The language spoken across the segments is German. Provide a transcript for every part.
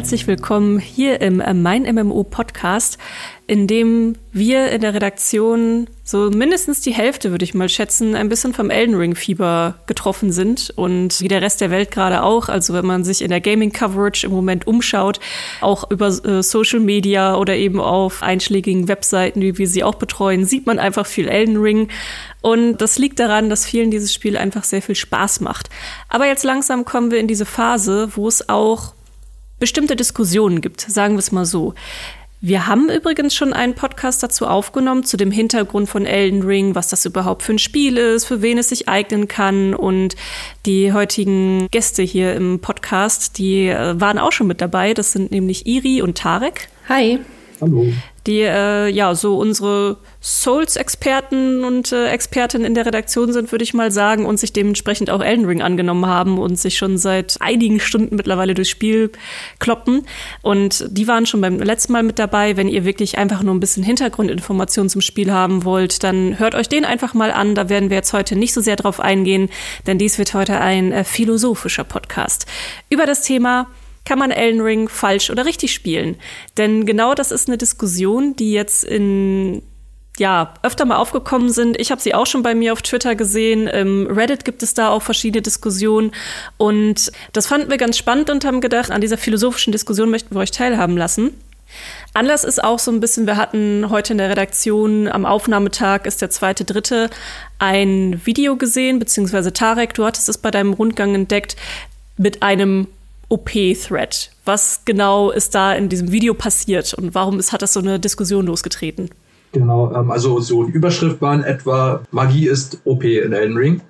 herzlich willkommen hier im Mein MMO Podcast, in dem wir in der Redaktion so mindestens die Hälfte, würde ich mal schätzen, ein bisschen vom Elden Ring Fieber getroffen sind und wie der Rest der Welt gerade auch. Also wenn man sich in der Gaming Coverage im Moment umschaut, auch über äh, Social Media oder eben auf einschlägigen Webseiten, wie wir sie auch betreuen, sieht man einfach viel Elden Ring. Und das liegt daran, dass vielen dieses Spiel einfach sehr viel Spaß macht. Aber jetzt langsam kommen wir in diese Phase, wo es auch bestimmte Diskussionen gibt, sagen wir es mal so. Wir haben übrigens schon einen Podcast dazu aufgenommen, zu dem Hintergrund von Elden Ring, was das überhaupt für ein Spiel ist, für wen es sich eignen kann. Und die heutigen Gäste hier im Podcast, die äh, waren auch schon mit dabei. Das sind nämlich Iri und Tarek. Hi. Hallo. Die äh, ja so unsere Souls-Experten und äh, Expertinnen in der Redaktion sind, würde ich mal sagen, und sich dementsprechend auch Elden Ring angenommen haben und sich schon seit einigen Stunden mittlerweile durchs Spiel kloppen. Und die waren schon beim letzten Mal mit dabei. Wenn ihr wirklich einfach nur ein bisschen Hintergrundinformationen zum Spiel haben wollt, dann hört euch den einfach mal an. Da werden wir jetzt heute nicht so sehr drauf eingehen, denn dies wird heute ein äh, philosophischer Podcast über das Thema kann man Elden Ring falsch oder richtig spielen? Denn genau das ist eine Diskussion, die jetzt in ja, öfter mal aufgekommen sind. Ich habe sie auch schon bei mir auf Twitter gesehen. Im Reddit gibt es da auch verschiedene Diskussionen. Und das fanden wir ganz spannend und haben gedacht, an dieser philosophischen Diskussion möchten wir euch teilhaben lassen. Anlass ist auch so ein bisschen, wir hatten heute in der Redaktion am Aufnahmetag ist der zweite, dritte ein Video gesehen, beziehungsweise Tarek, du hattest es bei deinem Rundgang entdeckt, mit einem OP-Thread. Was genau ist da in diesem Video passiert und warum ist, hat das so eine Diskussion losgetreten? Genau, ähm, also so die Überschrift war in etwa, Magie ist OP in Elden Ring.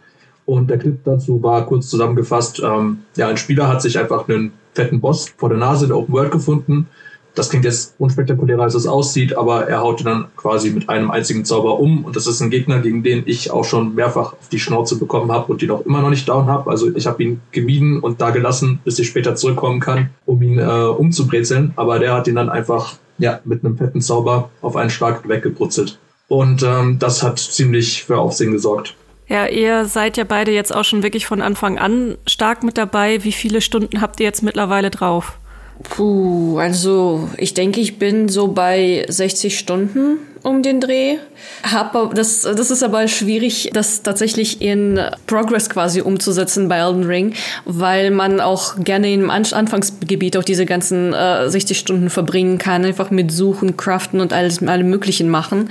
Und der Clip dazu war kurz zusammengefasst, ähm, ja, ein Spieler hat sich einfach einen fetten Boss vor der Nase in der Open World gefunden das klingt jetzt unspektakulärer, als es aussieht, aber er haut dann quasi mit einem einzigen Zauber um. Und das ist ein Gegner, gegen den ich auch schon mehrfach auf die Schnauze bekommen habe und den auch immer noch nicht down habe. Also ich habe ihn gemieden und da gelassen, bis ich später zurückkommen kann, um ihn äh, umzubrezeln. Aber der hat ihn dann einfach ja, mit einem fetten Zauber auf einen Schlag weggebrutzelt. Und ähm, das hat ziemlich für Aufsehen gesorgt. Ja, ihr seid ja beide jetzt auch schon wirklich von Anfang an stark mit dabei. Wie viele Stunden habt ihr jetzt mittlerweile drauf? Puh, also ich denke, ich bin so bei 60 Stunden um den Dreh. Hab, das, das ist aber schwierig, das tatsächlich in Progress quasi umzusetzen bei Elden Ring, weil man auch gerne im Anfangsgebiet auch diese ganzen äh, 60 Stunden verbringen kann, einfach mit Suchen, Craften und alles, allem Möglichen machen.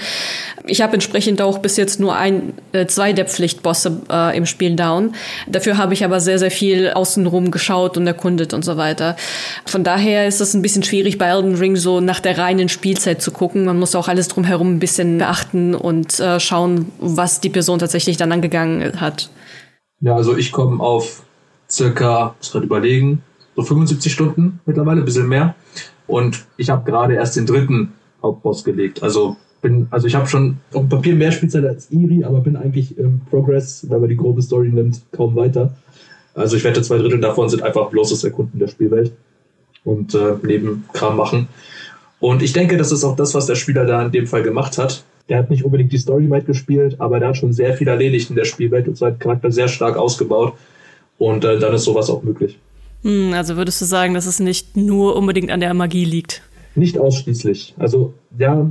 Ich habe entsprechend auch bis jetzt nur ein, äh, zwei der Pflichtbosse äh, im Spiel down. Dafür habe ich aber sehr, sehr viel außenrum geschaut und erkundet und so weiter. Von daher ist es ein bisschen schwierig, bei Elden Ring so nach der reinen Spielzeit zu gucken. Man muss auch alles drumherum ein bisschen beachten und äh, schauen, was die Person tatsächlich dann angegangen hat. Ja, also ich komme auf circa, muss gerade überlegen, so 75 Stunden mittlerweile, ein bisschen mehr. Und ich habe gerade erst den dritten Hauptboss gelegt. Also bin, also ich habe schon auf dem Papier mehr Spielzeit als Iri, aber bin eigentlich im Progress, wenn man die grobe Story nimmt, kaum weiter. Also ich wette, zwei Drittel davon sind einfach bloßes Erkunden der Spielwelt und äh, Nebenkram machen. Und ich denke, das ist auch das, was der Spieler da in dem Fall gemacht hat. Der hat nicht unbedingt die Story weit gespielt, aber der hat schon sehr viel erledigt in der Spielwelt und seinen Charakter sehr stark ausgebaut. Und äh, dann ist sowas auch möglich. Hm, also würdest du sagen, dass es nicht nur unbedingt an der Magie liegt? Nicht ausschließlich. Also ja,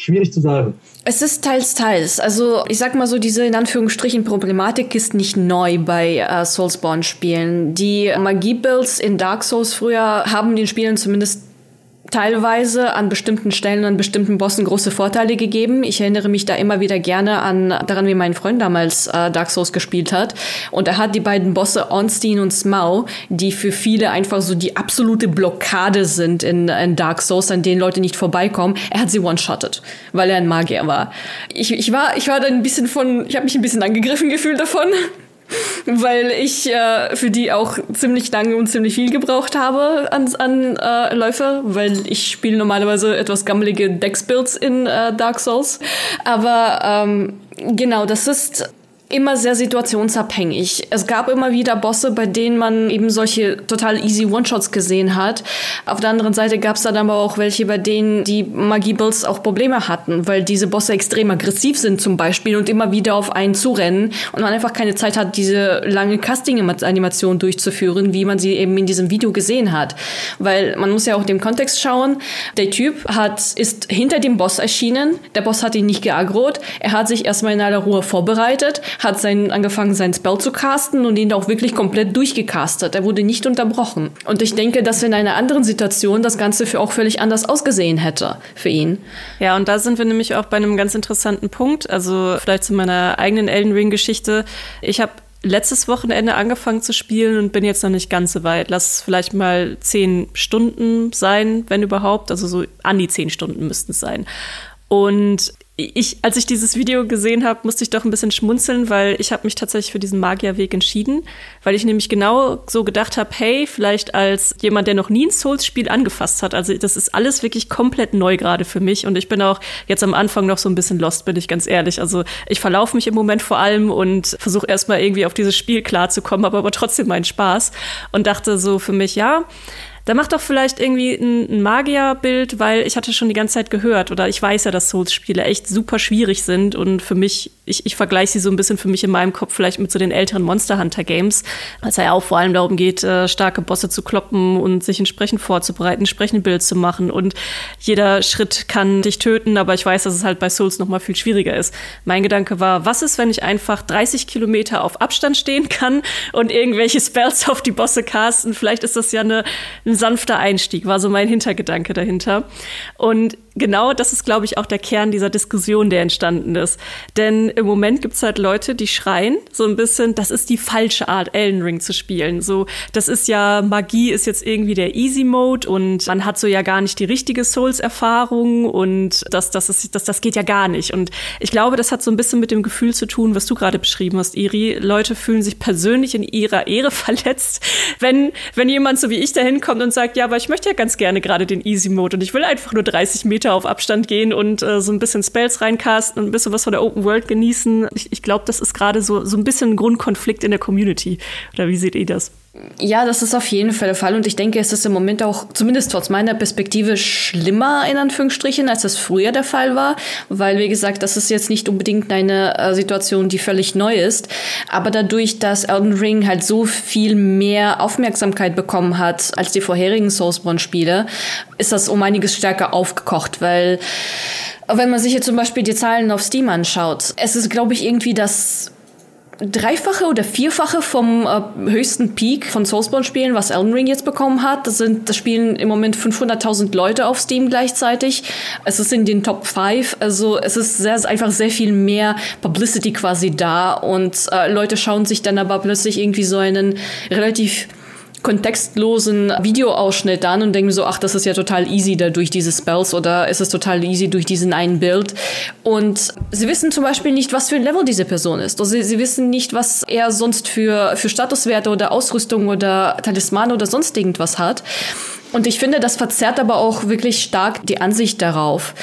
Schwierig zu sagen. Es ist teils, teils. Also ich sag mal so, diese in Anführungsstrichen Problematik ist nicht neu bei äh, Soulsborne-Spielen. Die Magie-Builds in Dark Souls früher haben den Spielen zumindest teilweise an bestimmten Stellen, an bestimmten Bossen große Vorteile gegeben. Ich erinnere mich da immer wieder gerne an daran, wie mein Freund damals äh, Dark Souls gespielt hat. Und er hat die beiden Bosse Ornstein und Smaug, die für viele einfach so die absolute Blockade sind in, in Dark Souls, an denen Leute nicht vorbeikommen. Er hat sie one-shotted, weil er ein Magier war. Ich, ich war, ich war dann ein bisschen von, ich habe mich ein bisschen angegriffen gefühlt davon weil ich äh, für die auch ziemlich lange und ziemlich viel gebraucht habe an, an äh, Läufe, weil ich spiele normalerweise etwas gammelige Decksbuilds in äh, Dark Souls. Aber ähm, genau, das ist immer sehr situationsabhängig. Es gab immer wieder Bosse, bei denen man eben solche total easy One-Shots gesehen hat. Auf der anderen Seite gab es dann aber auch welche, bei denen die Magie-Builds auch Probleme hatten, weil diese Bosse extrem aggressiv sind zum Beispiel und immer wieder auf einen zurennen und man einfach keine Zeit hat, diese lange Casting-Animation durchzuführen, wie man sie eben in diesem Video gesehen hat. Weil man muss ja auch dem Kontext schauen. Der Typ hat, ist hinter dem Boss erschienen. Der Boss hat ihn nicht geagrot. Er hat sich erstmal in aller Ruhe vorbereitet, hat sein, angefangen, seinen Spell zu casten und ihn auch wirklich komplett durchgecastet. Er wurde nicht unterbrochen. Und ich denke, dass in einer anderen Situation das Ganze für auch völlig anders ausgesehen hätte für ihn. Ja, und da sind wir nämlich auch bei einem ganz interessanten Punkt. Also vielleicht zu meiner eigenen Elden Ring-Geschichte. Ich habe letztes Wochenende angefangen zu spielen und bin jetzt noch nicht ganz so weit. Lass es vielleicht mal zehn Stunden sein, wenn überhaupt. Also so an die zehn Stunden müssten es sein. Und ich, als ich dieses Video gesehen habe, musste ich doch ein bisschen schmunzeln, weil ich habe mich tatsächlich für diesen Magierweg entschieden, weil ich nämlich genau so gedacht habe, hey, vielleicht als jemand, der noch nie ein Souls-Spiel angefasst hat, also das ist alles wirklich komplett neu gerade für mich und ich bin auch jetzt am Anfang noch so ein bisschen lost, bin ich ganz ehrlich. Also ich verlaufe mich im Moment vor allem und versuche erstmal irgendwie auf dieses Spiel klarzukommen, habe aber trotzdem meinen Spaß und dachte so für mich, ja, da mach doch vielleicht irgendwie ein, ein Magierbild, weil ich hatte schon die ganze Zeit gehört oder ich weiß ja, dass Souls-Spiele echt super schwierig sind und für mich, ich, ich vergleiche sie so ein bisschen für mich in meinem Kopf vielleicht mit so den älteren Monster Hunter Games, weil es ja auch vor allem darum geht, äh, starke Bosse zu kloppen und sich entsprechend vorzubereiten, entsprechend Bild zu machen und jeder Schritt kann dich töten, aber ich weiß, dass es halt bei Souls noch mal viel schwieriger ist. Mein Gedanke war, was ist, wenn ich einfach 30 Kilometer auf Abstand stehen kann und irgendwelche Spells auf die Bosse casten? Vielleicht ist das ja eine ein sanfter Einstieg, war so mein Hintergedanke dahinter. Und genau das ist, glaube ich, auch der Kern dieser Diskussion, der entstanden ist. Denn im Moment gibt es halt Leute, die schreien so ein bisschen, das ist die falsche Art, Elden Ring zu spielen. So, das ist ja, Magie ist jetzt irgendwie der Easy Mode und man hat so ja gar nicht die richtige Souls-Erfahrung und das, das, ist, das, das geht ja gar nicht. Und ich glaube, das hat so ein bisschen mit dem Gefühl zu tun, was du gerade beschrieben hast, Iri. Leute fühlen sich persönlich in ihrer Ehre verletzt, wenn, wenn jemand so wie ich da hinkommt und sagt, ja, aber ich möchte ja ganz gerne gerade den Easy Mode und ich will einfach nur 30 Meter Meter auf Abstand gehen und äh, so ein bisschen Spells reincasten und ein bisschen was von der Open World genießen. Ich, ich glaube, das ist gerade so, so ein bisschen ein Grundkonflikt in der Community. Oder wie seht ihr das? Ja, das ist auf jeden Fall der Fall. Und ich denke, es ist im Moment auch, zumindest trotz meiner Perspektive, schlimmer in Anführungsstrichen, als das früher der Fall war, weil, wie gesagt, das ist jetzt nicht unbedingt eine äh, Situation, die völlig neu ist, aber dadurch, dass Elden Ring halt so viel mehr Aufmerksamkeit bekommen hat als die vorherigen Soulsborne-Spiele, ist das um einiges stärker aufgekocht, weil wenn man sich jetzt zum Beispiel die Zahlen auf Steam anschaut, es ist, glaube ich, irgendwie das Dreifache oder Vierfache vom äh, höchsten Peak von Soulsborne-Spielen, was Elden Ring jetzt bekommen hat. Das sind, das spielen im Moment 500.000 Leute auf Steam gleichzeitig. Es ist in den Top 5. Also es ist sehr, einfach sehr viel mehr Publicity quasi da und äh, Leute schauen sich dann aber plötzlich irgendwie so einen relativ kontextlosen Videoausschnitt an und denken so, ach, das ist ja total easy da durch diese Spells oder ist es total easy durch diesen einen Bild. Und sie wissen zum Beispiel nicht, was für ein Level diese Person ist. Also sie, sie wissen nicht, was er sonst für, für Statuswerte oder Ausrüstung oder Talisman oder sonst irgendwas hat. Und ich finde, das verzerrt aber auch wirklich stark die Ansicht darauf.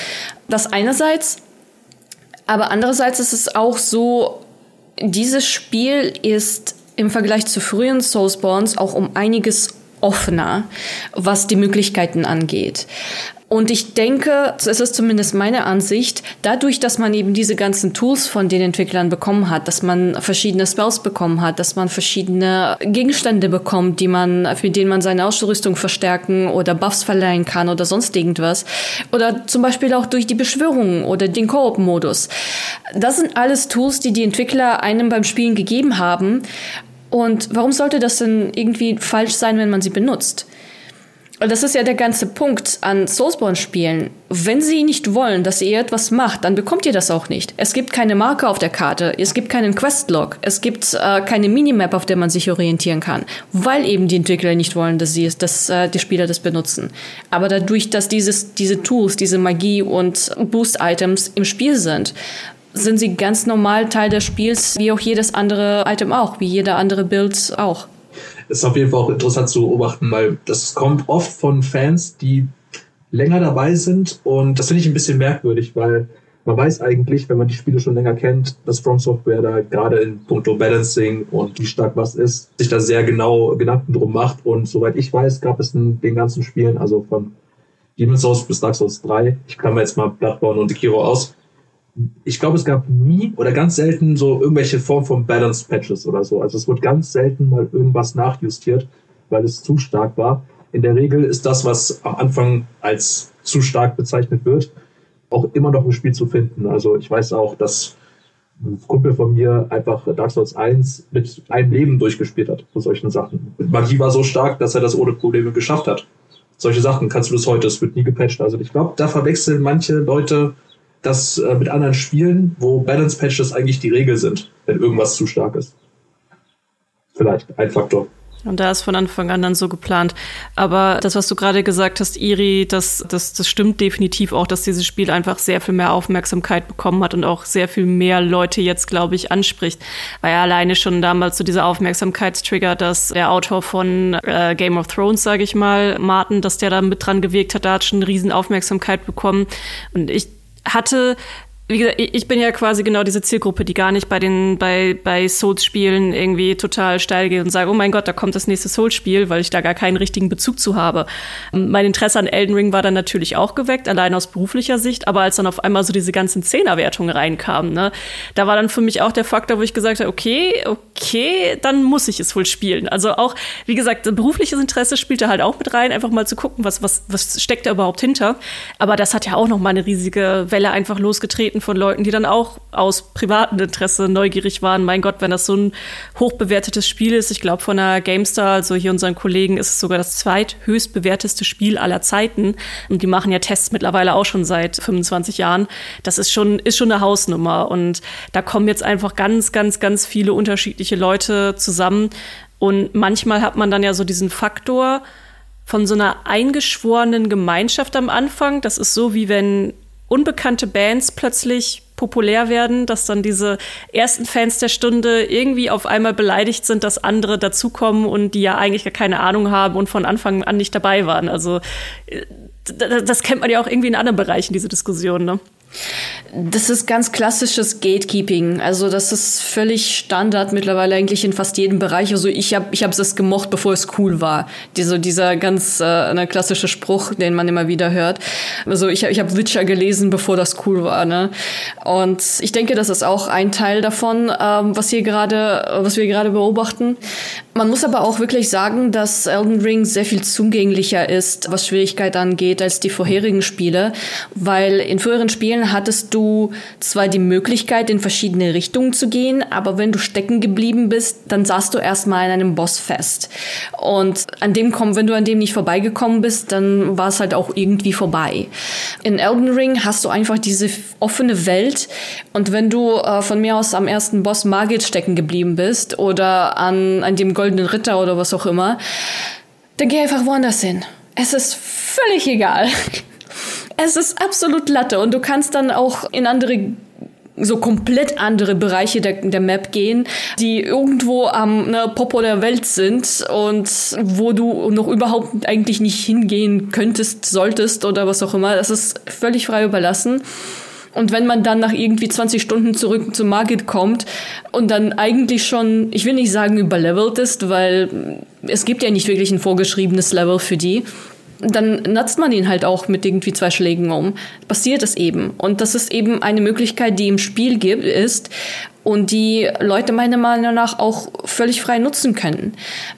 Das einerseits, aber andererseits ist es auch so, dieses Spiel ist im Vergleich zu frühen Soulsborns auch um einiges offener, was die Möglichkeiten angeht. Und ich denke, es ist zumindest meine Ansicht, dadurch, dass man eben diese ganzen Tools von den Entwicklern bekommen hat, dass man verschiedene Spells bekommen hat, dass man verschiedene Gegenstände bekommt, die man, mit denen man seine Ausrüstung verstärken oder Buffs verleihen kann oder sonst irgendwas. Oder zum Beispiel auch durch die Beschwörung oder den Koop-Modus. Das sind alles Tools, die die Entwickler einem beim Spielen gegeben haben. Und warum sollte das denn irgendwie falsch sein, wenn man sie benutzt? Und das ist ja der ganze Punkt an Soulsborne-Spielen. Wenn sie nicht wollen, dass ihr etwas macht, dann bekommt ihr das auch nicht. Es gibt keine Marke auf der Karte, es gibt keinen Questlog, es gibt äh, keine Minimap, auf der man sich orientieren kann, weil eben die Entwickler nicht wollen, dass, sie, dass äh, die Spieler das benutzen. Aber dadurch, dass dieses, diese Tools, diese Magie und Boost-Items im Spiel sind, sind sie ganz normal Teil des Spiels, wie auch jedes andere Item auch, wie jeder andere Bild auch ist auf jeden Fall auch interessant zu beobachten, weil das kommt oft von Fans, die länger dabei sind und das finde ich ein bisschen merkwürdig, weil man weiß eigentlich, wenn man die Spiele schon länger kennt, dass From Software da gerade in puncto Balancing und wie stark was ist, sich da sehr genau Gedanken drum macht. Und soweit ich weiß, gab es in den ganzen Spielen, also von Demon's Souls bis Dark Souls 3, ich kann mir jetzt mal Bloodborne und Sekiro aus, ich glaube, es gab nie oder ganz selten so irgendwelche Form von Balance Patches oder so. Also es wird ganz selten mal irgendwas nachjustiert, weil es zu stark war. In der Regel ist das, was am Anfang als zu stark bezeichnet wird, auch immer noch im Spiel zu finden. Also ich weiß auch, dass ein Kumpel von mir einfach Dark Souls 1 mit einem Leben durchgespielt hat vor solchen Sachen. Magie war so stark, dass er das ohne Probleme geschafft hat. Solche Sachen kannst du bis heute, es wird nie gepatcht. Also ich glaube, da verwechseln manche Leute das äh, mit anderen Spielen, wo Balance Patches eigentlich die Regel sind, wenn irgendwas zu stark ist. Vielleicht ein Faktor. Und da ist von Anfang an dann so geplant. Aber das, was du gerade gesagt hast, Iri, das, das, das stimmt definitiv auch, dass dieses Spiel einfach sehr viel mehr Aufmerksamkeit bekommen hat und auch sehr viel mehr Leute jetzt, glaube ich, anspricht. Weil ja alleine schon damals so dieser Aufmerksamkeitstrigger, dass der Autor von äh, Game of Thrones, sage ich mal, Martin, dass der da mit dran gewirkt hat, da hat schon eine riesen Aufmerksamkeit bekommen. Und ich hatte wie gesagt, ich bin ja quasi genau diese Zielgruppe, die gar nicht bei den bei bei Souls-Spielen irgendwie total steil geht und sagt, oh mein Gott, da kommt das nächste Souls-Spiel, weil ich da gar keinen richtigen Bezug zu habe. Mein Interesse an Elden Ring war dann natürlich auch geweckt, allein aus beruflicher Sicht, aber als dann auf einmal so diese ganzen Zehnerwertungen reinkamen, ne, da war dann für mich auch der Faktor, wo ich gesagt habe, okay, okay, dann muss ich es wohl spielen. Also auch, wie gesagt, berufliches Interesse spielte halt auch mit rein, einfach mal zu gucken, was was was steckt da überhaupt hinter. Aber das hat ja auch noch mal eine riesige Welle einfach losgetreten von Leuten, die dann auch aus privatem Interesse neugierig waren. Mein Gott, wenn das so ein hochbewertetes Spiel ist, ich glaube von der GameStar, also hier unseren Kollegen, ist es sogar das zweithöchst bewerteste Spiel aller Zeiten. Und die machen ja Tests mittlerweile auch schon seit 25 Jahren. Das ist schon, ist schon eine Hausnummer. Und da kommen jetzt einfach ganz, ganz, ganz viele unterschiedliche Leute zusammen. Und manchmal hat man dann ja so diesen Faktor, von so einer eingeschworenen Gemeinschaft am Anfang. Das ist so, wie wenn unbekannte Bands plötzlich populär werden, dass dann diese ersten Fans der Stunde irgendwie auf einmal beleidigt sind, dass andere dazukommen und die ja eigentlich gar keine Ahnung haben und von Anfang an nicht dabei waren. Also äh, das kennt man ja auch irgendwie in anderen Bereichen, diese Diskussion, ne? Das ist ganz klassisches Gatekeeping. Also das ist völlig Standard mittlerweile eigentlich in fast jedem Bereich. Also ich habe ich es gemocht, bevor es cool war. Diese, dieser ganz äh, klassische Spruch, den man immer wieder hört. Also ich, ich habe Witcher gelesen, bevor das cool war. Ne? Und ich denke, das ist auch ein Teil davon, ähm, was hier gerade, was wir gerade beobachten. Man muss aber auch wirklich sagen, dass Elden Ring sehr viel zugänglicher ist, was Schwierigkeit angeht, als die vorherigen Spiele, weil in früheren Spielen hattest du zwar die Möglichkeit, in verschiedene Richtungen zu gehen, aber wenn du stecken geblieben bist, dann saßt du erstmal in einem Boss fest. Und an dem kommen, wenn du an dem nicht vorbeigekommen bist, dann war es halt auch irgendwie vorbei. In Elden Ring hast du einfach diese offene Welt und wenn du äh, von mir aus am ersten Boss Margit stecken geblieben bist oder an, an dem Gold goldenen Ritter oder was auch immer, dann geh einfach woanders hin. Es ist völlig egal. Es ist absolut Latte und du kannst dann auch in andere so komplett andere Bereiche der, der Map gehen, die irgendwo am ne, Popo der Welt sind und wo du noch überhaupt eigentlich nicht hingehen könntest, solltest oder was auch immer. Das ist völlig frei überlassen. Und wenn man dann nach irgendwie 20 Stunden zurück zum Market kommt und dann eigentlich schon, ich will nicht sagen überlevelt ist, weil es gibt ja nicht wirklich ein vorgeschriebenes Level für die, dann nutzt man ihn halt auch mit irgendwie zwei Schlägen um. Passiert es eben. Und das ist eben eine Möglichkeit, die im Spiel gibt, ist und die Leute meiner Meinung nach auch völlig frei nutzen können.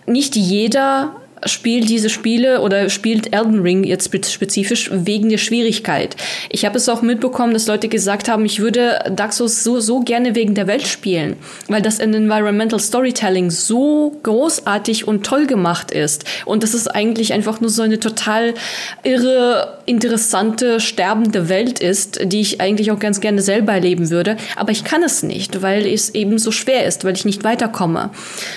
Nicht jeder spielt diese Spiele oder spielt Elden Ring jetzt spezifisch wegen der Schwierigkeit. Ich habe es auch mitbekommen, dass Leute gesagt haben, ich würde Dark Souls so, so gerne wegen der Welt spielen, weil das in Environmental Storytelling so großartig und toll gemacht ist. Und das ist eigentlich einfach nur so eine total irre, interessante, sterbende Welt ist, die ich eigentlich auch ganz gerne selber erleben würde. Aber ich kann es nicht, weil es eben so schwer ist, weil ich nicht weiterkomme.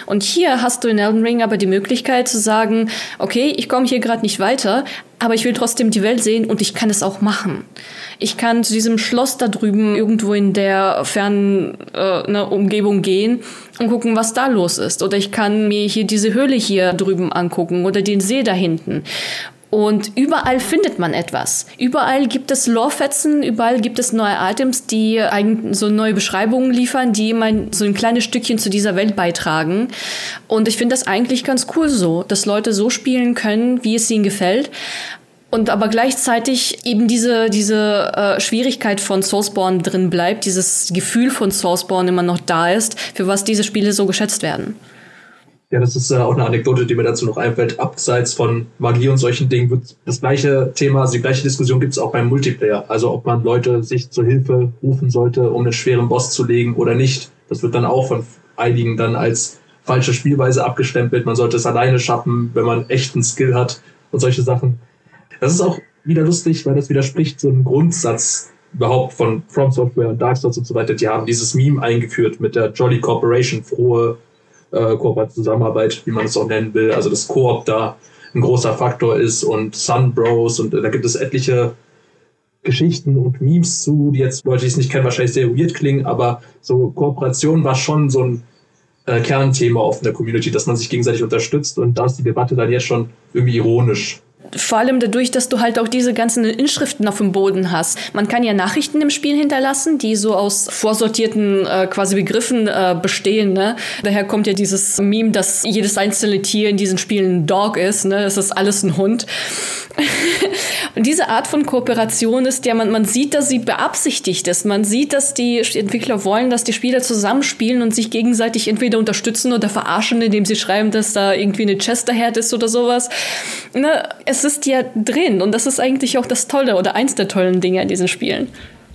Und hier hast du in Elden Ring aber die Möglichkeit zu sagen, sagen, okay, ich komme hier gerade nicht weiter, aber ich will trotzdem die Welt sehen und ich kann es auch machen. Ich kann zu diesem Schloss da drüben irgendwo in der fernen äh, ne, Umgebung gehen und gucken, was da los ist. Oder ich kann mir hier diese Höhle hier drüben angucken oder den See da hinten. Und überall findet man etwas. Überall gibt es Lorefetzen, überall gibt es neue Items, die so neue Beschreibungen liefern, die immer so ein kleines Stückchen zu dieser Welt beitragen. Und ich finde das eigentlich ganz cool so, dass Leute so spielen können, wie es ihnen gefällt und aber gleichzeitig eben diese, diese äh, Schwierigkeit von Soulspawn drin bleibt, dieses Gefühl von Soulspawn immer noch da ist, für was diese Spiele so geschätzt werden. Ja, das ist äh, auch eine Anekdote, die mir dazu noch einfällt. Abseits von Magie und solchen Dingen wird das gleiche Thema, also die gleiche Diskussion gibt es auch beim Multiplayer. Also ob man Leute sich zur Hilfe rufen sollte, um einen schweren Boss zu legen oder nicht. Das wird dann auch von einigen dann als falsche Spielweise abgestempelt. Man sollte es alleine schaffen, wenn man echten Skill hat und solche Sachen. Das ist auch wieder lustig, weil das widerspricht so einem Grundsatz überhaupt von From Software und Dark Souls und so weiter. Die haben dieses Meme eingeführt mit der Jolly Corporation, frohe äh, Zusammenarbeit, wie man es auch nennen will. Also das Koop da ein großer Faktor ist und Sun Bros und äh, da gibt es etliche Geschichten und Memes zu, die jetzt Leute, die es nicht kennen, wahrscheinlich sehr weird klingen, aber so Kooperation war schon so ein äh, Kernthema auf der Community, dass man sich gegenseitig unterstützt und da ist die Debatte dann jetzt schon irgendwie ironisch vor allem dadurch, dass du halt auch diese ganzen Inschriften auf dem Boden hast. Man kann ja Nachrichten im Spiel hinterlassen, die so aus vorsortierten äh, quasi Begriffen äh, bestehen. Ne? Daher kommt ja dieses Meme, dass jedes einzelne Tier in diesen Spielen ein Dog ist. Ne? Das ist alles ein Hund. Und diese Art von Kooperation ist ja, man, man sieht, dass sie beabsichtigt ist. Man sieht, dass die Entwickler wollen, dass die Spieler zusammenspielen und sich gegenseitig entweder unterstützen oder verarschen, indem sie schreiben, dass da irgendwie eine Chesterherd ist oder sowas. Ne? Es ist ja drin und das ist eigentlich auch das Tolle oder eins der tollen Dinge in diesen Spielen.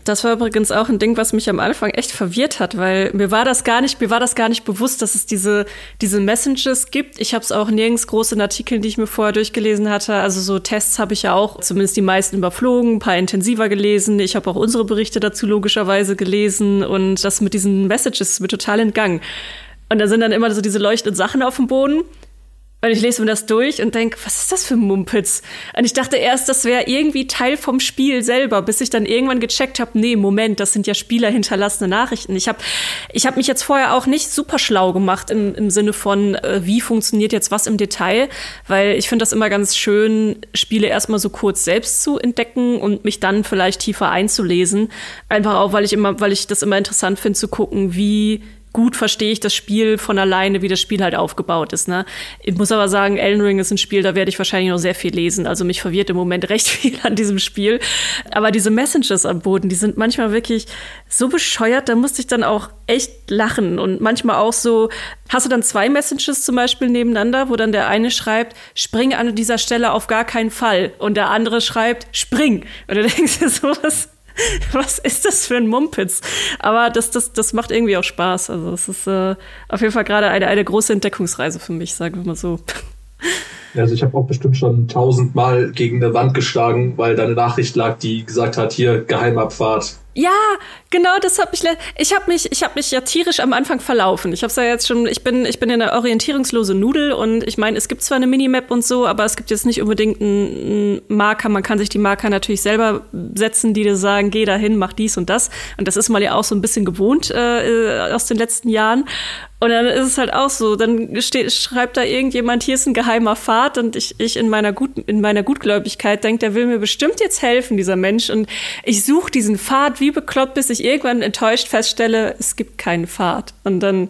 Das war übrigens auch ein Ding, was mich am Anfang echt verwirrt hat, weil mir war das gar nicht, mir war das gar nicht bewusst, dass es diese, diese Messages gibt. Ich habe es auch nirgends groß in Artikeln, die ich mir vorher durchgelesen hatte. Also so Tests habe ich ja auch zumindest die meisten überflogen, ein paar intensiver gelesen. Ich habe auch unsere Berichte dazu logischerweise gelesen und das mit diesen Messages ist mir total entgangen. Und da sind dann immer so diese leuchtenden Sachen auf dem Boden. Und ich lese mir das durch und denke, was ist das für Mumpitz? Und ich dachte erst, das wäre irgendwie Teil vom Spiel selber, bis ich dann irgendwann gecheckt habe, nee, Moment, das sind ja Spieler hinterlassene Nachrichten. Ich habe ich hab mich jetzt vorher auch nicht super schlau gemacht im, im Sinne von, äh, wie funktioniert jetzt was im Detail, weil ich finde das immer ganz schön, Spiele erstmal so kurz selbst zu entdecken und mich dann vielleicht tiefer einzulesen. Einfach auch, weil ich immer, weil ich das immer interessant finde zu gucken, wie gut verstehe ich das Spiel von alleine, wie das Spiel halt aufgebaut ist. Ne? Ich muss aber sagen, Elden Ring ist ein Spiel, da werde ich wahrscheinlich noch sehr viel lesen. Also mich verwirrt im Moment recht viel an diesem Spiel. Aber diese Messages am Boden, die sind manchmal wirklich so bescheuert, da musste ich dann auch echt lachen. Und manchmal auch so, hast du dann zwei Messages zum Beispiel nebeneinander, wo dann der eine schreibt, spring an dieser Stelle auf gar keinen Fall. Und der andere schreibt, spring. Und du denkst dir so, was ist das für ein Mumpitz? Aber das, das, das macht irgendwie auch Spaß. Also es ist äh, auf jeden Fall gerade eine, eine große Entdeckungsreise für mich, sagen wir mal so. Also ich habe auch bestimmt schon tausendmal gegen eine Wand geschlagen, weil da eine Nachricht lag, die gesagt hat, hier Geheimabfahrt. Ja, genau, das habe ich. Ich habe mich, ich habe mich ja tierisch am Anfang verlaufen. Ich habe ja jetzt schon. Ich bin, ich bin eine orientierungslose Nudel und ich meine, es gibt zwar eine Minimap und so, aber es gibt jetzt nicht unbedingt einen Marker. Man kann sich die Marker natürlich selber setzen, die dir sagen, geh dahin, mach dies und das. Und das ist mal ja auch so ein bisschen gewohnt äh, aus den letzten Jahren. Und dann ist es halt auch so, dann steht, schreibt da irgendjemand, hier ist ein geheimer Pfad und ich, ich in meiner Gut, in meiner Gutgläubigkeit denke, der will mir bestimmt jetzt helfen, dieser Mensch. Und ich suche diesen Pfad wie bekloppt, bis ich irgendwann enttäuscht feststelle, es gibt keinen Pfad. Und dann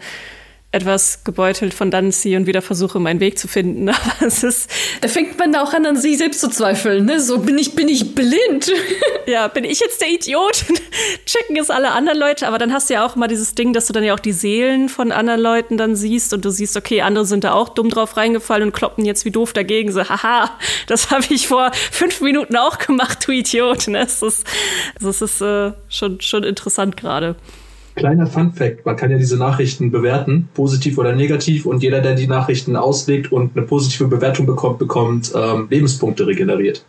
etwas gebeutelt von Danzi und wieder versuche, meinen Weg zu finden. Aber es ist. Da fängt man auch an, an sich selbst zu zweifeln, ne? So bin ich, bin ich blind. ja, bin ich jetzt der Idiot? Checken es alle anderen Leute, aber dann hast du ja auch immer dieses Ding, dass du dann ja auch die Seelen von anderen Leuten dann siehst und du siehst, okay, andere sind da auch dumm drauf reingefallen und kloppen jetzt wie doof dagegen. So, haha, das habe ich vor fünf Minuten auch gemacht, du Idiot. Ne? Das ist, das ist äh, schon, schon interessant gerade. Kleiner Fun Fact, man kann ja diese Nachrichten bewerten, positiv oder negativ, und jeder, der die Nachrichten auslegt und eine positive Bewertung bekommt, bekommt ähm, Lebenspunkte regeneriert.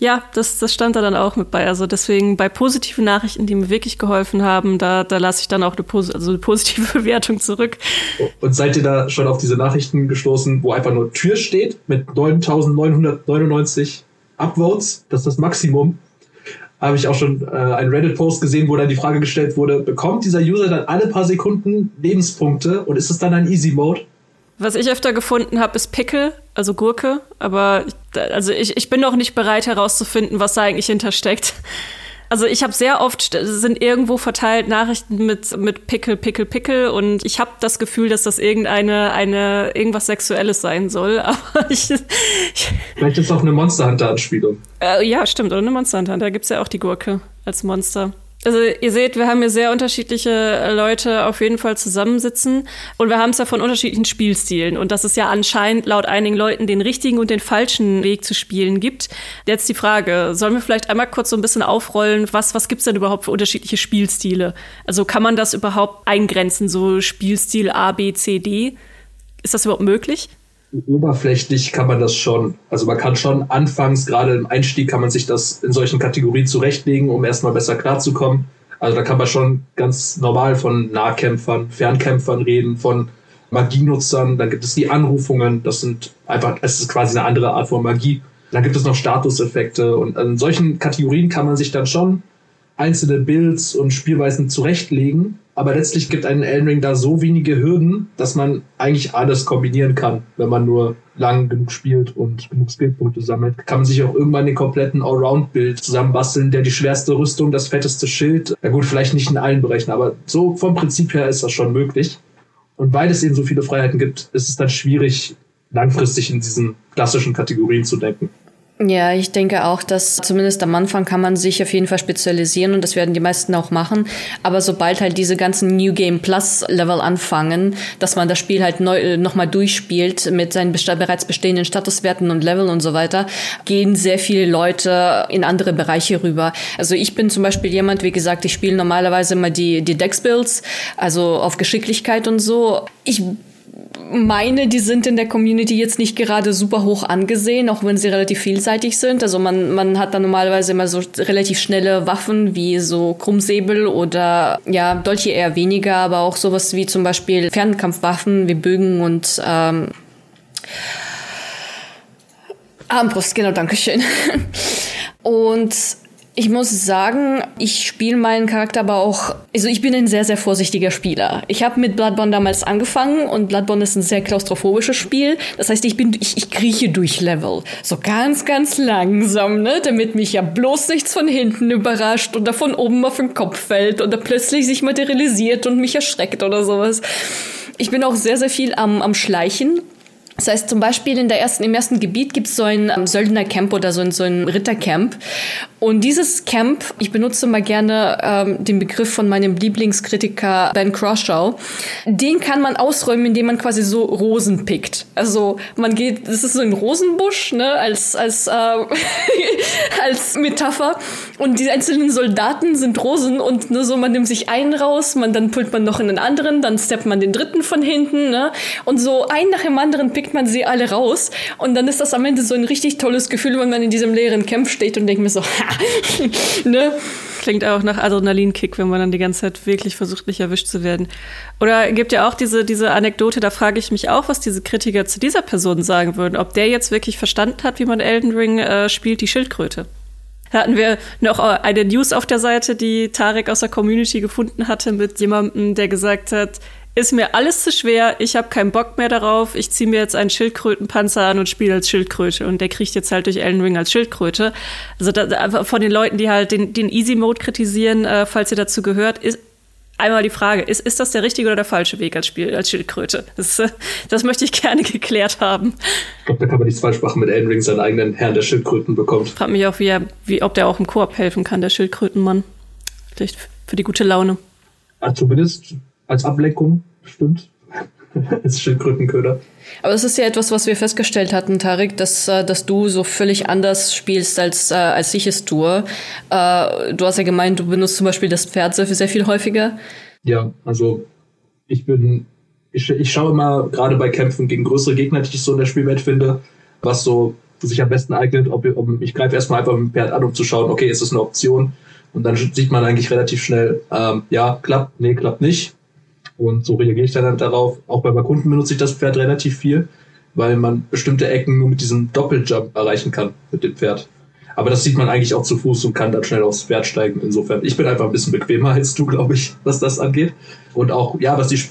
Ja, das, das stand da dann auch mit bei. Also deswegen bei positiven Nachrichten, die mir wirklich geholfen haben, da, da lasse ich dann auch eine, also eine positive Bewertung zurück. Und seid ihr da schon auf diese Nachrichten gestoßen, wo einfach nur Tür steht mit 9999 Upvotes? Das ist das Maximum habe ich auch schon äh, einen Reddit-Post gesehen, wo dann die Frage gestellt wurde, bekommt dieser User dann alle paar Sekunden Lebenspunkte und ist es dann ein Easy-Mode? Was ich öfter gefunden habe, ist Pickel, also Gurke. Aber ich, also ich, ich bin noch nicht bereit herauszufinden, was da eigentlich hintersteckt. Also ich habe sehr oft sind irgendwo verteilt Nachrichten mit mit Pickel, Pickel, Pickel und ich habe das Gefühl, dass das irgendeine eine irgendwas Sexuelles sein soll. Aber ich, ich vielleicht ist es auch eine Monster Hunter Anspielung. Äh, ja, stimmt. Oder eine Monster Hunter. Da gibt's ja auch die Gurke als Monster. Also ihr seht, wir haben hier sehr unterschiedliche Leute auf jeden Fall zusammensitzen und wir haben es ja von unterschiedlichen Spielstilen und dass es ja anscheinend laut einigen Leuten den richtigen und den falschen Weg zu spielen gibt. Jetzt die Frage, sollen wir vielleicht einmal kurz so ein bisschen aufrollen, was, was gibt's denn überhaupt für unterschiedliche Spielstile? Also kann man das überhaupt eingrenzen, so Spielstil A, B, C, D? Ist das überhaupt möglich? Oberflächlich kann man das schon. Also man kann schon anfangs, gerade im Einstieg, kann man sich das in solchen Kategorien zurechtlegen, um erstmal besser klarzukommen. Also da kann man schon ganz normal von Nahkämpfern, Fernkämpfern reden, von Magienutzern. Dann gibt es die Anrufungen. Das sind einfach, es ist quasi eine andere Art von Magie. Dann gibt es noch Statuseffekte und in solchen Kategorien kann man sich dann schon einzelne Builds und Spielweisen zurechtlegen. Aber letztlich gibt einen Elden Ring da so wenige Hürden, dass man eigentlich alles kombinieren kann. Wenn man nur lang genug spielt und genug Skillpunkte sammelt, kann man sich auch irgendwann den kompletten Allround-Bild zusammenbasteln, der die schwerste Rüstung, das fetteste Schild. Ja gut, vielleicht nicht in allen Bereichen, aber so vom Prinzip her ist das schon möglich. Und weil es eben so viele Freiheiten gibt, ist es dann schwierig, langfristig in diesen klassischen Kategorien zu denken. Ja, ich denke auch, dass zumindest am Anfang kann man sich auf jeden Fall spezialisieren und das werden die meisten auch machen. Aber sobald halt diese ganzen New Game Plus Level anfangen, dass man das Spiel halt neu, äh, nochmal durchspielt mit seinen bereits bestehenden Statuswerten und Level und so weiter, gehen sehr viele Leute in andere Bereiche rüber. Also ich bin zum Beispiel jemand, wie gesagt, ich spiele normalerweise immer die, die Dex-Builds, also auf Geschicklichkeit und so. Ich meine, die sind in der Community jetzt nicht gerade super hoch angesehen, auch wenn sie relativ vielseitig sind. Also man, man hat dann normalerweise immer so relativ schnelle Waffen wie so Krummsäbel oder ja, Dolche eher weniger, aber auch sowas wie zum Beispiel Fernkampfwaffen wie Bögen und ähm, Armbrust, genau, Dankeschön. Und ich muss sagen, ich spiele meinen Charakter aber auch, also ich bin ein sehr, sehr vorsichtiger Spieler. Ich habe mit Bloodborne damals angefangen und Bloodborne ist ein sehr klaustrophobisches Spiel. Das heißt, ich bin, ich, ich krieche durch Level. So ganz, ganz langsam, ne, damit mich ja bloß nichts von hinten überrascht oder von oben auf den Kopf fällt oder plötzlich sich materialisiert und mich erschreckt oder sowas. Ich bin auch sehr, sehr viel am, am Schleichen das heißt, zum Beispiel in der ersten, im ersten Gebiet gibt es so ein ähm, Söldnercamp oder so ein, so ein Rittercamp. Und dieses Camp, ich benutze mal gerne ähm, den Begriff von meinem Lieblingskritiker Ben Croshaw, den kann man ausräumen, indem man quasi so Rosen pickt. Also man geht, das ist so ein Rosenbusch, ne, als, als, äh, als Metapher. Und die einzelnen Soldaten sind Rosen und nur so, man nimmt sich einen raus, man, dann pullt man noch in den anderen, dann steppt man den dritten von hinten, ne? Und so ein nach dem anderen pickt man sie alle raus. Und dann ist das am Ende so ein richtig tolles Gefühl, wenn man in diesem leeren Camp steht und denkt mir so, ha, ne? Klingt auch nach Adrenalinkick, wenn man dann die ganze Zeit wirklich versucht, nicht erwischt zu werden. Oder gibt ja auch diese, diese Anekdote, da frage ich mich auch, was diese Kritiker zu dieser Person sagen würden. Ob der jetzt wirklich verstanden hat, wie man Elden Ring äh, spielt, die Schildkröte. Da hatten wir noch eine News auf der Seite, die Tarek aus der Community gefunden hatte mit jemandem, der gesagt hat, ist mir alles zu schwer, ich habe keinen Bock mehr darauf, ich ziehe mir jetzt einen Schildkrötenpanzer an und spiele als Schildkröte. Und der kriegt jetzt halt durch Elden Ring als Schildkröte. Also da, von den Leuten, die halt den, den Easy Mode kritisieren, äh, falls ihr dazu gehört, ist einmal die Frage, ist, ist das der richtige oder der falsche Weg als, Spiel, als Schildkröte? Das, äh, das möchte ich gerne geklärt haben. Ich glaube, da kann man nichts falsch machen mit Elden Ring, seinen eigenen Herrn der Schildkröten bekommt. Ich frage mich auch, wie, er, wie, ob der auch im Koop helfen kann, der Schildkrötenmann. Vielleicht für die gute Laune. Ja, zumindest als Ablenkung, stimmt. als Schildkrötenköder. Aber es ist ja etwas, was wir festgestellt hatten, Tarik, dass, äh, dass du so völlig anders spielst, als, äh, als ich es tue. Äh, du hast ja gemeint, du benutzt zum Beispiel das Pferd sehr, sehr viel häufiger. Ja, also ich bin, ich, ich schaue immer gerade bei Kämpfen gegen größere Gegner, die ich so in der Spielwelt finde, was so sich am besten eignet. Ob, ob ich greife erstmal einfach mit dem Pferd an, um zu schauen, okay, ist das eine Option? Und dann sieht man eigentlich relativ schnell, ähm, ja, klappt, nee, klappt nicht. Und so reagiere ich dann halt darauf. Auch bei Kunden benutze ich das Pferd relativ viel, weil man bestimmte Ecken nur mit diesem Doppeljump erreichen kann mit dem Pferd. Aber das sieht man eigentlich auch zu Fuß und kann dann schnell aufs Pferd steigen. Insofern, ich bin einfach ein bisschen bequemer als du, glaube ich, was das angeht. Und auch, ja, was die,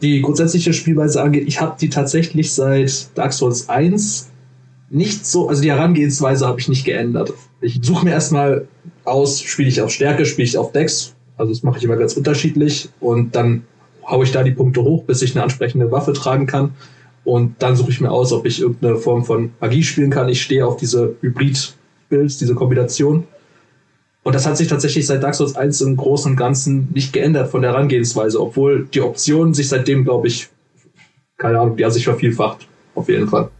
die grundsätzliche Spielweise angeht, ich habe die tatsächlich seit Dark Souls 1 nicht so, also die Herangehensweise habe ich nicht geändert. Ich suche mir erstmal aus, spiele ich auf Stärke, spiele ich auf Dex. Also das mache ich immer ganz unterschiedlich. Und dann haue ich da die Punkte hoch, bis ich eine ansprechende Waffe tragen kann. Und dann suche ich mir aus, ob ich irgendeine Form von Magie spielen kann. Ich stehe auf diese Hybrid-Builds, diese Kombination. Und das hat sich tatsächlich seit Dark Souls 1 im Großen und Ganzen nicht geändert von der Herangehensweise, obwohl die Optionen sich seitdem, glaube ich, keine Ahnung, die haben sich vervielfacht. Auf jeden Fall.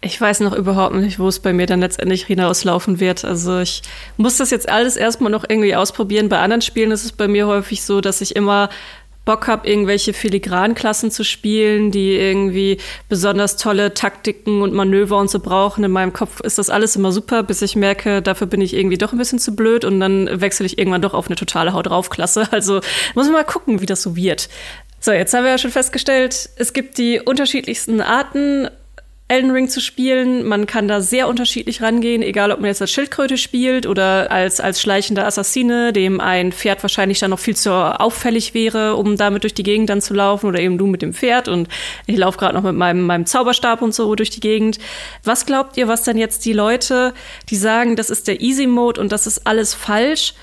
Ich weiß noch überhaupt nicht, wo es bei mir dann letztendlich hinauslaufen wird. Also ich muss das jetzt alles erstmal noch irgendwie ausprobieren. Bei anderen Spielen ist es bei mir häufig so, dass ich immer Bock habe, irgendwelche Filigranklassen zu spielen, die irgendwie besonders tolle Taktiken und Manöver und so brauchen. In meinem Kopf ist das alles immer super, bis ich merke, dafür bin ich irgendwie doch ein bisschen zu blöd und dann wechsle ich irgendwann doch auf eine totale Haut drauf Klasse. Also muss man mal gucken, wie das so wird. So, jetzt haben wir ja schon festgestellt, es gibt die unterschiedlichsten Arten Elden Ring zu spielen. Man kann da sehr unterschiedlich rangehen, egal ob man jetzt als Schildkröte spielt oder als, als schleichender Assassine, dem ein Pferd wahrscheinlich dann noch viel zu auffällig wäre, um damit durch die Gegend dann zu laufen oder eben du mit dem Pferd und ich laufe gerade noch mit meinem, meinem Zauberstab und so durch die Gegend. Was glaubt ihr, was dann jetzt die Leute, die sagen, das ist der Easy Mode und das ist alles falsch,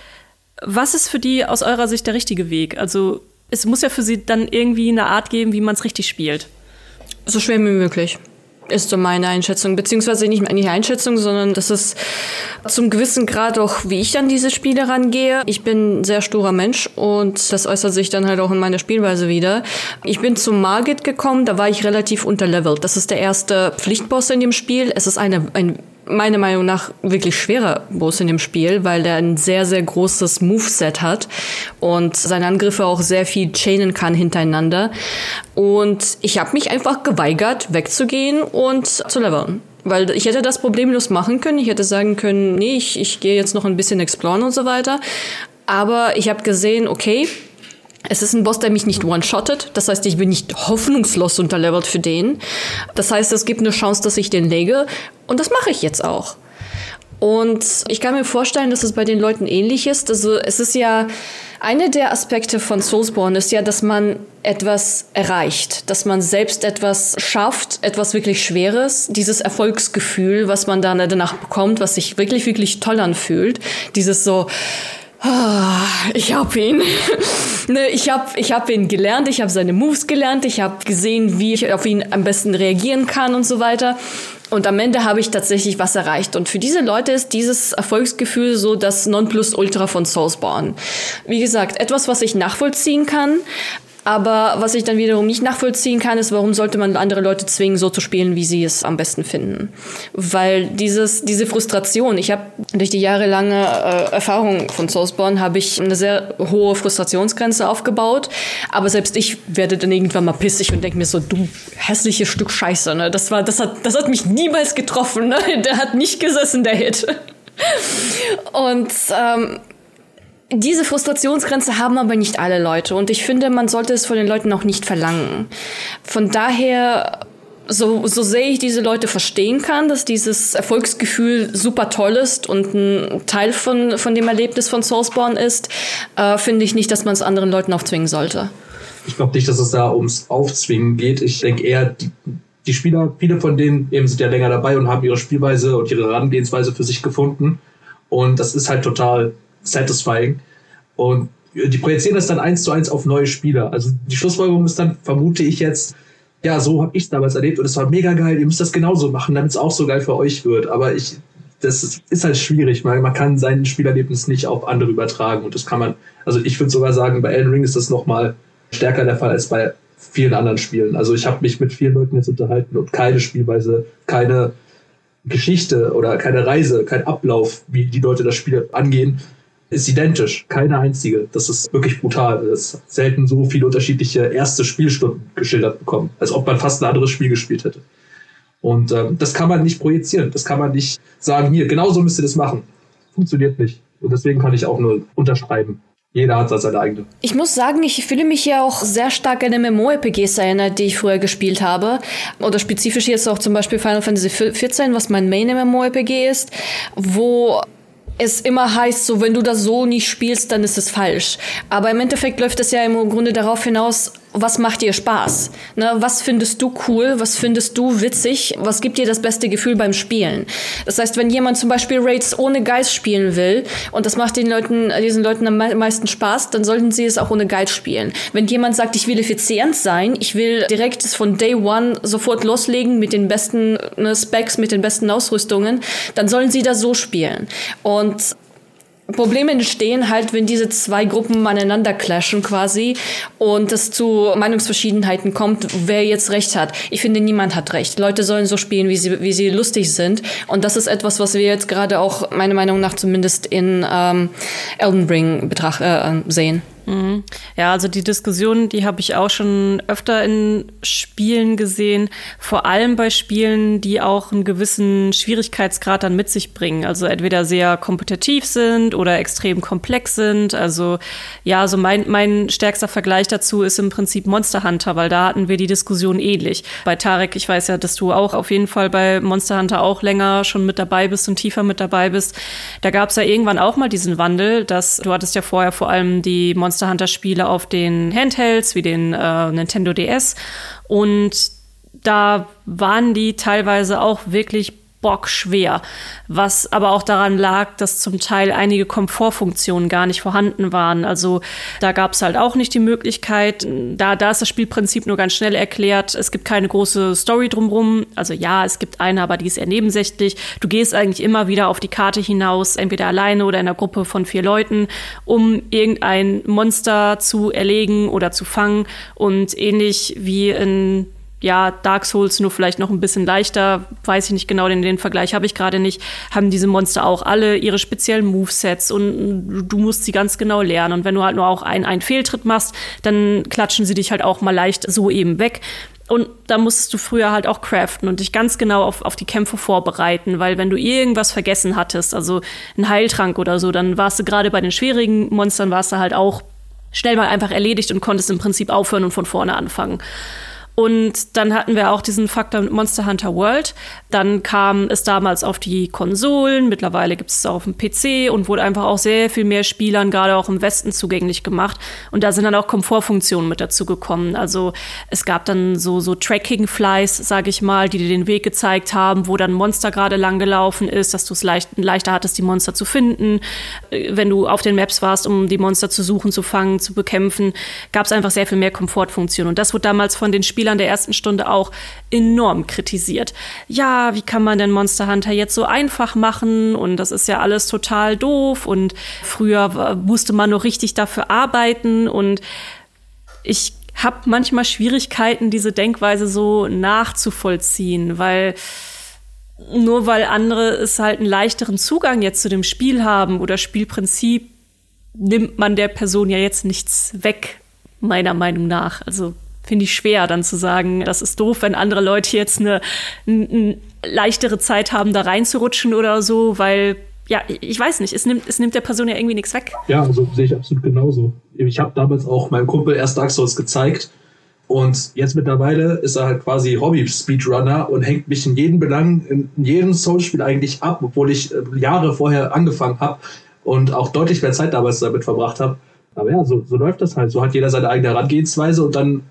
was ist für die aus eurer Sicht der richtige Weg? Also es muss ja für sie dann irgendwie eine Art geben, wie man es richtig spielt. So schwer wie möglich ist so meine Einschätzung, beziehungsweise nicht meine Einschätzung, sondern das ist zum gewissen Grad auch, wie ich an diese Spiele rangehe. Ich bin ein sehr sturer Mensch und das äußert sich dann halt auch in meiner Spielweise wieder. Ich bin zum Margit gekommen, da war ich relativ unterlevelt. Das ist der erste Pflichtboss in dem Spiel. Es ist eine, ein meiner Meinung nach wirklich schwerer Boss in dem Spiel, weil der ein sehr, sehr großes Moveset hat und seine Angriffe auch sehr viel chainen kann hintereinander. Und ich habe mich einfach geweigert, wegzugehen und zu leveln. Weil ich hätte das problemlos machen können. Ich hätte sagen können, nee, ich, ich gehe jetzt noch ein bisschen exploren und so weiter. Aber ich habe gesehen, okay, es ist ein Boss, der mich nicht one-shottet. Das heißt, ich bin nicht hoffnungslos unterlevelt für den. Das heißt, es gibt eine Chance, dass ich den lege. Und das mache ich jetzt auch. Und ich kann mir vorstellen, dass es bei den Leuten ähnlich ist. Also es ist ja, eine der Aspekte von Soulsborne ist ja, dass man etwas erreicht, dass man selbst etwas schafft, etwas wirklich Schweres, dieses Erfolgsgefühl, was man dann danach bekommt, was sich wirklich, wirklich toll anfühlt. Dieses so, ich hab ihn. ne, ich hab, ich hab ihn gelernt, ich habe seine Moves gelernt, ich habe gesehen, wie ich auf ihn am besten reagieren kann und so weiter. Und am Ende habe ich tatsächlich was erreicht. Und für diese Leute ist dieses Erfolgsgefühl so das Nonplusultra von Soulsborne. Wie gesagt, etwas, was ich nachvollziehen kann, aber was ich dann wiederum nicht nachvollziehen kann, ist, warum sollte man andere Leute zwingen, so zu spielen, wie sie es am besten finden? Weil dieses, diese Frustration, ich habe durch die jahrelange äh, Erfahrung von Soulsborne habe ich eine sehr hohe Frustrationsgrenze aufgebaut. Aber selbst ich werde dann irgendwann mal pissig und denke mir so, du hässliches Stück Scheiße. Ne? Das war, das hat, das hat mich niemals getroffen. Ne? Der hat nicht gesessen, der Hit. Und ähm, diese Frustrationsgrenze haben aber nicht alle Leute und ich finde, man sollte es von den Leuten auch nicht verlangen. Von daher so, so sehr ich diese Leute verstehen kann, dass dieses Erfolgsgefühl super toll ist und ein Teil von, von dem Erlebnis von Soulsborne ist, äh, finde ich nicht, dass man es anderen Leuten aufzwingen sollte. Ich glaube nicht, dass es da ums Aufzwingen geht. Ich denke eher, die, die Spieler, viele von denen eben sind ja länger dabei und haben ihre Spielweise und ihre Herangehensweise für sich gefunden. Und das ist halt total satisfying. Und die projizieren das dann eins zu eins auf neue Spieler. Also die Schlussfolgerung ist dann, vermute ich jetzt, ja, so habe ich es damals erlebt und es war mega geil, ihr müsst das genauso machen, damit es auch so geil für euch wird. Aber ich, das ist halt schwierig, weil man kann sein Spielerlebnis nicht auf andere übertragen. Und das kann man, also ich würde sogar sagen, bei Elden Ring ist das nochmal stärker der Fall als bei vielen anderen Spielen. Also ich habe mich mit vielen Leuten jetzt unterhalten und keine Spielweise, keine Geschichte oder keine Reise, kein Ablauf, wie die Leute das Spiel angehen, ist identisch. Keine einzige. Das ist wirklich brutal. Es selten so viele unterschiedliche erste Spielstunden geschildert bekommen, als ob man fast ein anderes Spiel gespielt hätte. Und ähm, das kann man nicht projizieren. Das kann man nicht sagen, hier, genauso müsst ihr das machen. Funktioniert nicht. Und deswegen kann ich auch nur unterschreiben. Jeder hat seine eigene. Ich muss sagen, ich fühle mich ja auch sehr stark an MMO-RPGs erinnert, die ich früher gespielt habe. Oder spezifisch jetzt auch zum Beispiel Final Fantasy XIV, was mein Main MMO-RPG ist, wo es immer heißt, so wenn du das so nicht spielst, dann ist es falsch. Aber im Endeffekt läuft es ja im Grunde darauf hinaus, was macht dir Spaß? Ne, was findest du cool? Was findest du witzig? Was gibt dir das beste Gefühl beim Spielen? Das heißt, wenn jemand zum Beispiel Raids ohne Geist spielen will und das macht den Leuten, diesen Leuten am meisten Spaß, dann sollten sie es auch ohne Geist spielen. Wenn jemand sagt, ich will effizient sein, ich will direkt von Day One sofort loslegen mit den besten ne, Specs, mit den besten Ausrüstungen, dann sollen sie das so spielen. Und Probleme entstehen halt, wenn diese zwei Gruppen aneinander clashen quasi und es zu Meinungsverschiedenheiten kommt, wer jetzt recht hat. Ich finde, niemand hat recht. Leute sollen so spielen, wie sie, wie sie lustig sind. Und das ist etwas, was wir jetzt gerade auch, meiner Meinung nach zumindest in ähm, Elden Ring betracht, äh, sehen. Mhm. Ja, also die Diskussion, die habe ich auch schon öfter in Spielen gesehen, vor allem bei Spielen, die auch einen gewissen Schwierigkeitsgrad dann mit sich bringen. Also entweder sehr kompetitiv sind oder extrem komplex sind. Also ja, also mein, mein stärkster Vergleich dazu ist im Prinzip Monster Hunter, weil da hatten wir die Diskussion ähnlich. Bei Tarek, ich weiß ja, dass du auch auf jeden Fall bei Monster Hunter auch länger schon mit dabei bist und tiefer mit dabei bist. Da gab es ja irgendwann auch mal diesen Wandel, dass du hattest ja vorher vor allem die Monster Monster Hunter Spiele auf den Handhelds wie den äh, Nintendo DS und da waren die teilweise auch wirklich bockschwer. Was aber auch daran lag, dass zum Teil einige Komfortfunktionen gar nicht vorhanden waren. Also da gab es halt auch nicht die Möglichkeit. Da, da ist das Spielprinzip nur ganz schnell erklärt. Es gibt keine große Story drumrum. Also ja, es gibt eine, aber die ist eher nebensächlich. Du gehst eigentlich immer wieder auf die Karte hinaus, entweder alleine oder in einer Gruppe von vier Leuten, um irgendein Monster zu erlegen oder zu fangen. Und ähnlich wie in ja, Dark Souls nur vielleicht noch ein bisschen leichter, weiß ich nicht genau, den, den Vergleich habe ich gerade nicht, haben diese Monster auch alle ihre speziellen Movesets und du musst sie ganz genau lernen. Und wenn du halt nur auch einen, einen Fehltritt machst, dann klatschen sie dich halt auch mal leicht so eben weg. Und da musstest du früher halt auch craften und dich ganz genau auf, auf die Kämpfe vorbereiten, weil wenn du irgendwas vergessen hattest, also einen Heiltrank oder so, dann warst du gerade bei den schwierigen Monstern, warst du halt auch schnell mal einfach erledigt und konntest im Prinzip aufhören und von vorne anfangen. Und dann hatten wir auch diesen Faktor mit Monster Hunter World. Dann kam es damals auf die Konsolen, mittlerweile gibt es es auf dem PC und wurde einfach auch sehr viel mehr Spielern, gerade auch im Westen, zugänglich gemacht. Und da sind dann auch Komfortfunktionen mit dazu gekommen. Also es gab dann so, so Tracking-Flies, sage ich mal, die dir den Weg gezeigt haben, wo dann ein Monster gerade lang gelaufen ist, dass du es leicht, leichter hattest, die Monster zu finden. Äh, wenn du auf den Maps warst, um die Monster zu suchen, zu fangen, zu bekämpfen, gab es einfach sehr viel mehr Komfortfunktionen. Und das wurde damals von den Spielern Spielern der ersten Stunde auch enorm kritisiert. Ja, wie kann man denn Monster Hunter jetzt so einfach machen? Und das ist ja alles total doof. Und früher musste man noch richtig dafür arbeiten. Und ich habe manchmal Schwierigkeiten, diese Denkweise so nachzuvollziehen, weil nur weil andere es halt einen leichteren Zugang jetzt zu dem Spiel haben oder Spielprinzip, nimmt man der Person ja jetzt nichts weg, meiner Meinung nach. Also finde ich schwer, dann zu sagen, das ist doof, wenn andere Leute jetzt eine, eine leichtere Zeit haben, da reinzurutschen oder so, weil ja, ich weiß nicht, es nimmt, es nimmt der Person ja irgendwie nichts weg. Ja, also sehe ich absolut genauso. Ich habe damals auch meinem Kumpel erst Dark Souls gezeigt und jetzt mittlerweile ist er halt quasi Hobby-Speedrunner und hängt mich in jedem Belang, in jedem Souls-Spiel eigentlich ab, obwohl ich äh, Jahre vorher angefangen habe und auch deutlich mehr Zeit damals damit verbracht habe. Aber ja, so, so läuft das halt. So hat jeder seine eigene Herangehensweise und dann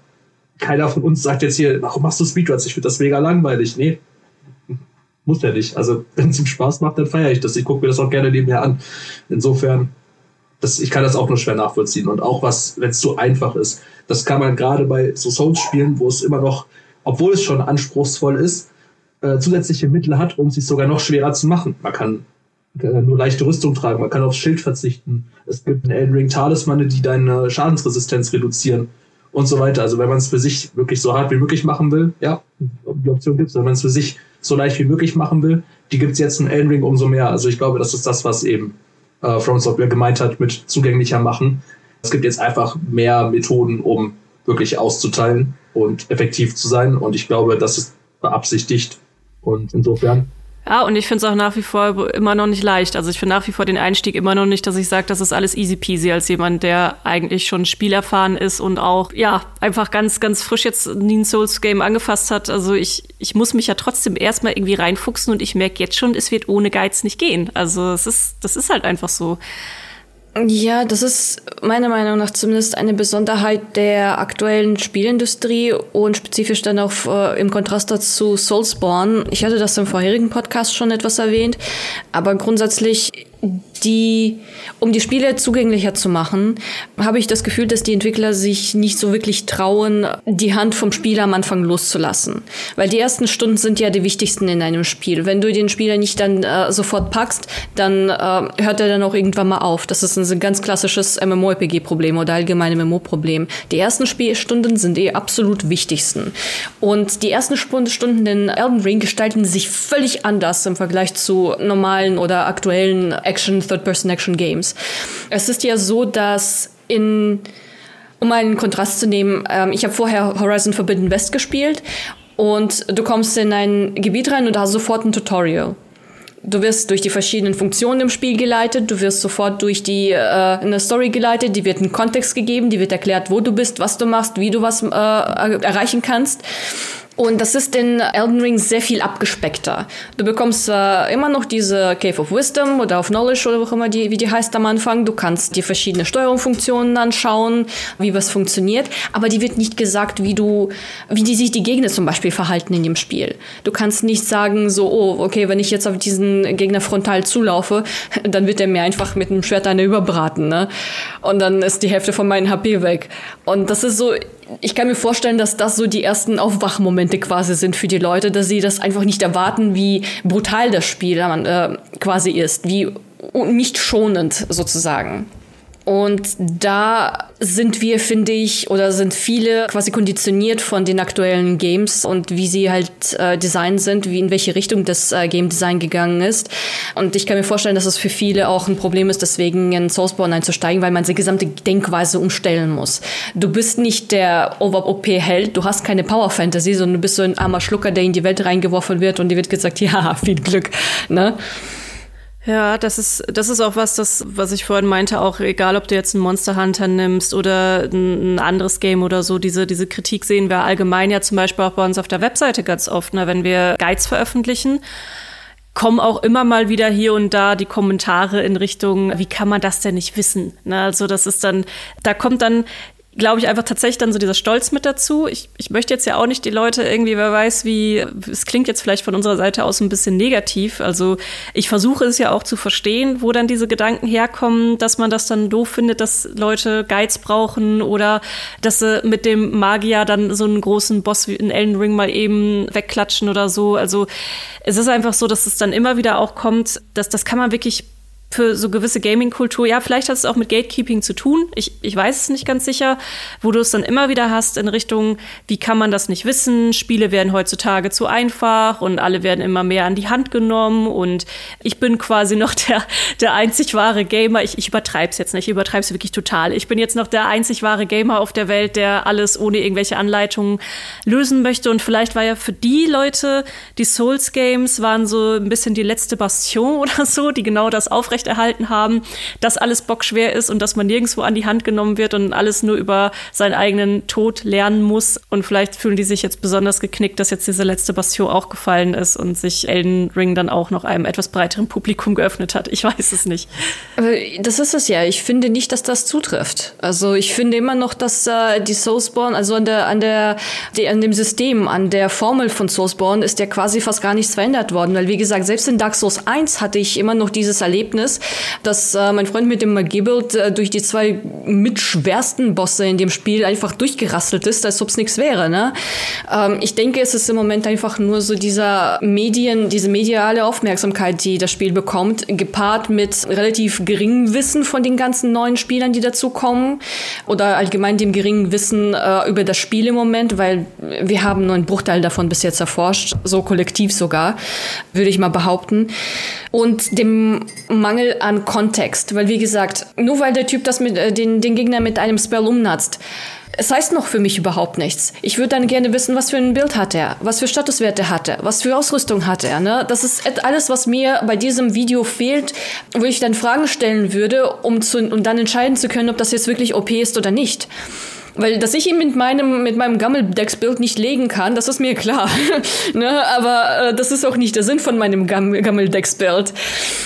keiner von uns sagt jetzt hier, warum machst du Speedruns? Ich finde das mega langweilig. Nee, muss ja nicht. Also, wenn es ihm Spaß macht, dann feiere ich das. Ich gucke mir das auch gerne nebenher an. Insofern, das, ich kann das auch nur schwer nachvollziehen. Und auch was, wenn es so einfach ist. Das kann man gerade bei so Souls-Spielen, wo es immer noch, obwohl es schon anspruchsvoll ist, äh, zusätzliche Mittel hat, um es sich sogar noch schwerer zu machen. Man kann äh, nur leichte Rüstung tragen, man kann aufs Schild verzichten. Es gibt in Elden Ring Talismane, die deine Schadensresistenz reduzieren und so weiter. Also wenn man es für sich wirklich so hart wie möglich machen will, ja, die Option gibt es. Wenn man es für sich so leicht wie möglich machen will, die gibt es jetzt in Elden Ring umso mehr. Also ich glaube, das ist das, was eben äh, From Software gemeint hat mit zugänglicher machen. Es gibt jetzt einfach mehr Methoden, um wirklich auszuteilen und effektiv zu sein. Und ich glaube, das ist beabsichtigt. Und insofern Ja, und ich finde es auch nach wie vor immer noch nicht leicht. Also ich finde nach wie vor den Einstieg immer noch nicht, dass ich sage, das ist alles easy peasy als jemand, der eigentlich schon spielerfahren ist und auch, ja, einfach ganz, ganz frisch jetzt ein Souls-Game angefasst hat. Also ich, ich muss mich ja trotzdem erstmal irgendwie reinfuchsen und ich merke jetzt schon, es wird ohne Geiz nicht gehen. Also es ist, das ist halt einfach so. Ja, das ist meiner Meinung nach zumindest eine Besonderheit der aktuellen Spielindustrie und spezifisch dann auch äh, im Kontrast dazu Soulsborne. Ich hatte das im vorherigen Podcast schon etwas erwähnt, aber grundsätzlich die, um die Spiele zugänglicher zu machen, habe ich das Gefühl, dass die Entwickler sich nicht so wirklich trauen, die Hand vom Spieler am Anfang loszulassen. Weil die ersten Stunden sind ja die wichtigsten in einem Spiel. Wenn du den Spieler nicht dann äh, sofort packst, dann äh, hört er dann auch irgendwann mal auf. Das ist ein ganz klassisches MMORPG-Problem oder allgemein MMO-Problem. Die ersten Spielstunden sind die absolut wichtigsten. Und die ersten Stunden in Elden Ring gestalten sich völlig anders im Vergleich zu normalen oder aktuellen Action Third-Person-Action-Games. Es ist ja so, dass in um einen Kontrast zu nehmen, ähm, ich habe vorher Horizon Forbidden West gespielt und du kommst in ein Gebiet rein und hast sofort ein Tutorial. Du wirst durch die verschiedenen Funktionen im Spiel geleitet, du wirst sofort durch die äh, eine Story geleitet, die wird ein Kontext gegeben, die wird erklärt, wo du bist, was du machst, wie du was äh, erreichen kannst. Und das ist in Elden Ring sehr viel abgespeckter. Du bekommst äh, immer noch diese Cave of Wisdom oder of Knowledge oder auch immer die, wie die heißt am Anfang. Du kannst dir verschiedene Steuerungsfunktionen anschauen, wie was funktioniert. Aber die wird nicht gesagt, wie du, wie die sich die Gegner zum Beispiel verhalten in dem Spiel. Du kannst nicht sagen, so, oh, okay, wenn ich jetzt auf diesen Gegner frontal zulaufe, dann wird er mir einfach mit einem Schwert eine überbraten, ne? Und dann ist die Hälfte von meinem HP weg. Und das ist so, ich kann mir vorstellen, dass das so die ersten Aufwachmomente quasi sind für die Leute, dass sie das einfach nicht erwarten, wie brutal das Spiel äh, quasi ist, wie nicht schonend sozusagen. Und da sind wir, finde ich, oder sind viele quasi konditioniert von den aktuellen Games und wie sie halt äh, designt sind, wie in welche Richtung das äh, Game Design gegangen ist. Und ich kann mir vorstellen, dass es für viele auch ein Problem ist, deswegen in Sourceborne einzusteigen, weil man seine gesamte Denkweise umstellen muss. Du bist nicht der Over-OP-Held, du hast keine Power-Fantasy, sondern du bist so ein armer Schlucker, der in die Welt reingeworfen wird und dir wird gesagt, ja, viel Glück, ne? Ja, das ist, das ist auch was, das, was ich vorhin meinte, auch egal, ob du jetzt einen Monster Hunter nimmst oder ein, anderes Game oder so, diese, diese Kritik sehen wir allgemein ja zum Beispiel auch bei uns auf der Webseite ganz oft, ne, wenn wir Guides veröffentlichen kommen auch immer mal wieder hier und da die Kommentare in Richtung, wie kann man das denn nicht wissen? Ne, also das ist dann, da kommt dann glaube ich, einfach tatsächlich dann so dieser Stolz mit dazu. Ich, ich möchte jetzt ja auch nicht die Leute irgendwie, wer weiß, wie, es klingt jetzt vielleicht von unserer Seite aus ein bisschen negativ. Also ich versuche es ja auch zu verstehen, wo dann diese Gedanken herkommen, dass man das dann doof findet, dass Leute Guides brauchen oder dass sie mit dem Magier dann so einen großen Boss wie in Elden Ring mal eben wegklatschen oder so. Also es ist einfach so, dass es dann immer wieder auch kommt, dass das kann man wirklich für so gewisse Gaming-Kultur, ja, vielleicht hat es auch mit Gatekeeping zu tun. Ich, ich weiß es nicht ganz sicher, wo du es dann immer wieder hast in Richtung, wie kann man das nicht wissen? Spiele werden heutzutage zu einfach und alle werden immer mehr an die Hand genommen und ich bin quasi noch der, der einzig wahre Gamer. Ich, ich übertreibe es jetzt nicht, ich übertreibe es wirklich total. Ich bin jetzt noch der einzig wahre Gamer auf der Welt, der alles ohne irgendwelche Anleitungen lösen möchte und vielleicht war ja für die Leute, die Souls-Games waren so ein bisschen die letzte Bastion oder so, die genau das aufrecht aufrechterhalten haben, dass alles bockschwer ist und dass man nirgendwo an die Hand genommen wird und alles nur über seinen eigenen Tod lernen muss. Und vielleicht fühlen die sich jetzt besonders geknickt, dass jetzt diese letzte Bastion auch gefallen ist und sich Elden Ring dann auch noch einem etwas breiteren Publikum geöffnet hat. Ich weiß es nicht. Das ist es ja. Ich finde nicht, dass das zutrifft. Also ich finde immer noch, dass äh, die Soulsborne, also an der, an der, die, an dem System, an der Formel von Soulsborne ist ja quasi fast gar nichts verändert worden. Weil wie gesagt, selbst in Dark Souls 1 hatte ich immer noch dieses Erlebnis, ist, dass äh, mein Freund mit dem Magiebild äh, durch die zwei mitschwersten Bosse in dem Spiel einfach durchgerastelt ist, als ob es nichts wäre. Ne? Ähm, ich denke, es ist im Moment einfach nur so dieser Medien, diese mediale Aufmerksamkeit, die das Spiel bekommt, gepaart mit relativ geringem Wissen von den ganzen neuen Spielern, die dazu kommen oder allgemein dem geringen Wissen äh, über das Spiel im Moment, weil wir haben nur einen Bruchteil davon bis jetzt erforscht, so kollektiv sogar, würde ich mal behaupten. Und dem Mangel Mangel an Kontext. Weil, wie gesagt, nur weil der Typ das mit äh, den den, Gegner mit einem Spell umnatzt es heißt noch für mich überhaupt nichts. Ich würde dann gerne wissen, was für ein Bild hat er, was für Statuswerte hat er, was für Ausrüstung hat er. Ne? Das ist alles, was mir bei diesem Video fehlt, wo ich dann Fragen stellen würde, um, zu, um dann entscheiden zu können, ob das jetzt wirklich OP ist oder nicht. Weil, dass ich ihn mit meinem, mit meinem Gammeldecksbild nicht legen kann, das ist mir klar. ne? Aber äh, das ist auch nicht der Sinn von meinem Gam Gammeldecksbild.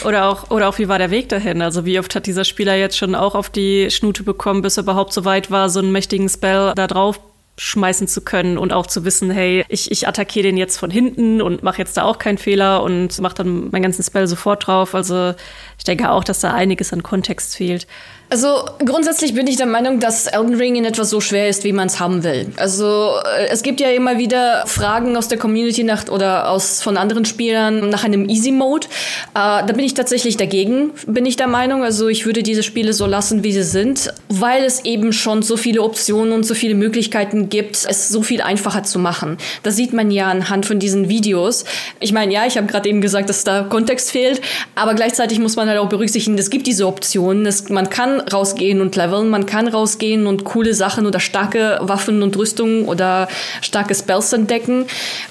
Oder auch, oder auch, wie war der Weg dahin? Also, wie oft hat dieser Spieler jetzt schon auch auf die Schnute bekommen, bis er überhaupt so weit war, so einen mächtigen Spell da drauf schmeißen zu können und auch zu wissen, hey, ich, ich attackiere den jetzt von hinten und mache jetzt da auch keinen Fehler und mache dann meinen ganzen Spell sofort drauf. Also ich denke auch, dass da einiges an Kontext fehlt. Also grundsätzlich bin ich der Meinung, dass Elden Ring in etwas so schwer ist, wie man es haben will. Also äh, es gibt ja immer wieder Fragen aus der Community nach oder aus von anderen Spielern nach einem Easy Mode. Äh, da bin ich tatsächlich dagegen, bin ich der Meinung. Also ich würde diese Spiele so lassen, wie sie sind, weil es eben schon so viele Optionen und so viele Möglichkeiten gibt, es so viel einfacher zu machen. Das sieht man ja anhand von diesen Videos. Ich meine, ja, ich habe gerade eben gesagt, dass da Kontext fehlt, aber gleichzeitig muss man halt auch berücksichtigen, es gibt diese Optionen. Es, man kann rausgehen und leveln, man kann rausgehen und coole Sachen oder starke Waffen und Rüstungen oder starke Spells entdecken,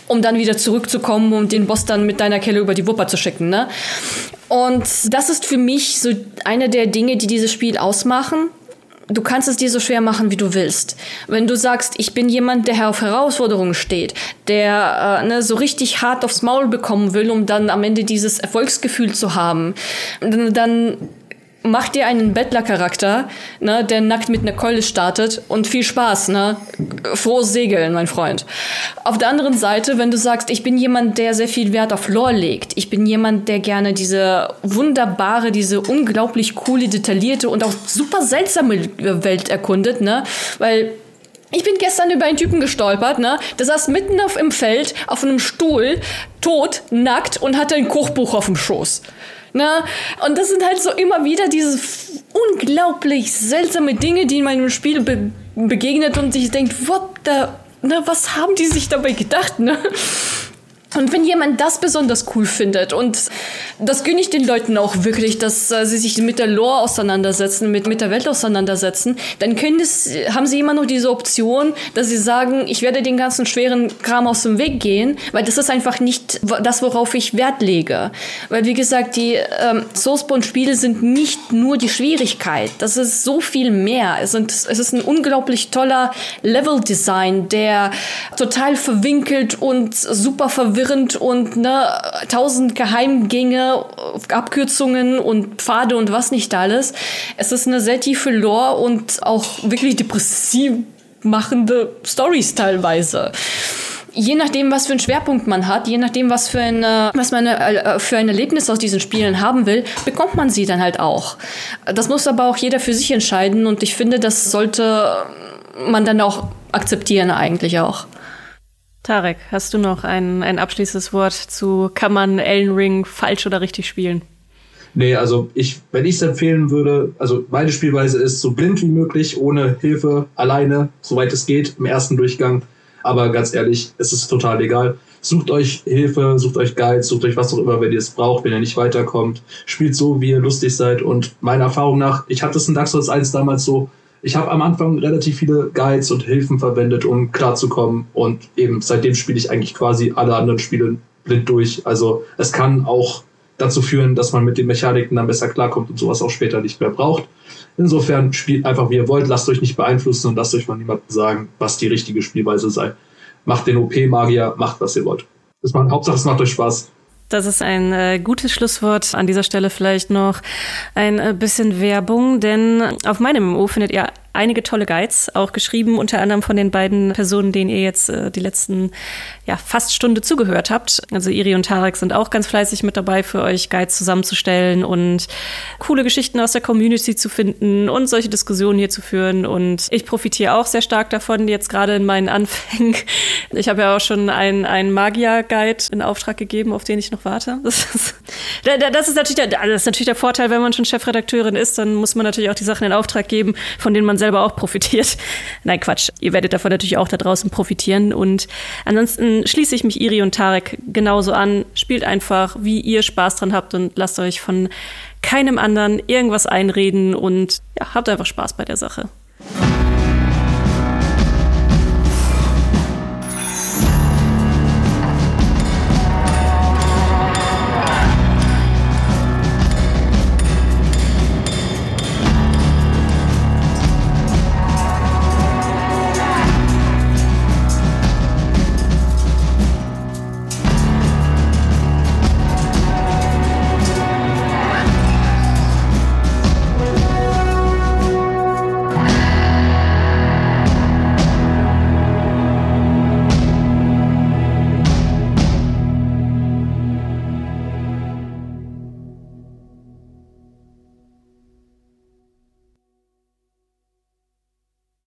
um dann wieder zurückzukommen und den Boss dann mit deiner Kelle über die Wupper zu schicken. Ne? Und das ist für mich so eine der Dinge, die dieses Spiel ausmachen du kannst es dir so schwer machen, wie du willst. Wenn du sagst, ich bin jemand, der auf Herausforderungen steht, der äh, ne, so richtig hart aufs Maul bekommen will, um dann am Ende dieses Erfolgsgefühl zu haben, dann, dann mach dir einen Bettlercharakter, ne, der nackt mit einer Keule startet und viel Spaß, ne? Frohes Segeln, mein Freund. Auf der anderen Seite, wenn du sagst, ich bin jemand, der sehr viel Wert auf Lore legt, ich bin jemand, der gerne diese wunderbare, diese unglaublich coole, detaillierte und auch super seltsame Welt erkundet, ne? Weil ich bin gestern über einen Typen gestolpert, ne? Der saß mitten auf im Feld auf einem Stuhl, tot, nackt und hatte ein Kochbuch auf dem Schoß. Ne? Und das sind halt so immer wieder diese unglaublich seltsame Dinge, die in meinem Spiel be begegnet und sich denkt, what the, ne, was haben die sich dabei gedacht, ne? Und wenn jemand das besonders cool findet und das gönne ich den Leuten auch wirklich, dass äh, sie sich mit der Lore auseinandersetzen, mit, mit der Welt auseinandersetzen, dann können es, haben sie immer noch diese Option, dass sie sagen, ich werde den ganzen schweren Kram aus dem Weg gehen, weil das ist einfach nicht das, worauf ich Wert lege. Weil, wie gesagt, die ähm, Soulspawn-Spiele sind nicht nur die Schwierigkeit, das ist so viel mehr. Es, sind, es ist ein unglaublich toller Level-Design, der total verwinkelt und super verwirrt verwirrend und ne, tausend Geheimgänge, Abkürzungen und Pfade und was nicht alles. Es ist eine sehr tiefe Lore und auch wirklich depressiv machende Stories teilweise je nachdem, was für einen Schwerpunkt man hat, je nachdem, was für, eine, was man äh, für ein Erlebnis aus diesen Spielen haben will, bekommt man sie dann halt auch. Das muss aber auch jeder für sich entscheiden und ich finde, das sollte man dann auch akzeptieren eigentlich auch. Tarek, hast du noch ein, ein abschließendes Wort zu, kann man Elden Ring falsch oder richtig spielen? Nee, also ich, wenn ich es empfehlen würde, also meine Spielweise ist so blind wie möglich, ohne Hilfe, alleine, soweit es geht, im ersten Durchgang. Aber ganz ehrlich, es ist total egal. Sucht euch Hilfe, sucht euch Guides, sucht euch was auch immer, wenn ihr es braucht, wenn ihr nicht weiterkommt. Spielt so, wie ihr lustig seid. Und meiner Erfahrung nach, ich hatte es in Dark Souls 1 damals so, ich habe am Anfang relativ viele Guides und Hilfen verwendet, um klarzukommen. Und eben seitdem spiele ich eigentlich quasi alle anderen Spiele blind durch. Also es kann auch dazu führen, dass man mit den Mechaniken dann besser klarkommt und sowas auch später nicht mehr braucht. Insofern spielt einfach wie ihr wollt, lasst euch nicht beeinflussen und lasst euch von niemandem sagen, was die richtige Spielweise sei. Macht den OP-Magier, macht was ihr wollt. Das macht, Hauptsache es macht euch Spaß. Das ist ein äh, gutes Schlusswort. An dieser Stelle vielleicht noch ein äh, bisschen Werbung, denn auf meinem MMO findet ihr einige tolle Guides, auch geschrieben unter anderem von den beiden Personen, denen ihr jetzt äh, die letzten ja, fast Stunde zugehört habt. Also Iri und Tarek sind auch ganz fleißig mit dabei, für euch Guides zusammenzustellen und coole Geschichten aus der Community zu finden und solche Diskussionen hier zu führen. Und ich profitiere auch sehr stark davon, jetzt gerade in meinen Anfängen. Ich habe ja auch schon einen, Magier-Guide in Auftrag gegeben, auf den ich noch warte. Das ist, das ist, natürlich der, das ist natürlich der Vorteil, wenn man schon Chefredakteurin ist, dann muss man natürlich auch die Sachen in Auftrag geben, von denen man selbst selber auch profitiert. Nein, Quatsch. Ihr werdet davon natürlich auch da draußen profitieren. Und ansonsten schließe ich mich Iri und Tarek genauso an. Spielt einfach, wie ihr Spaß dran habt und lasst euch von keinem anderen irgendwas einreden und ja, habt einfach Spaß bei der Sache.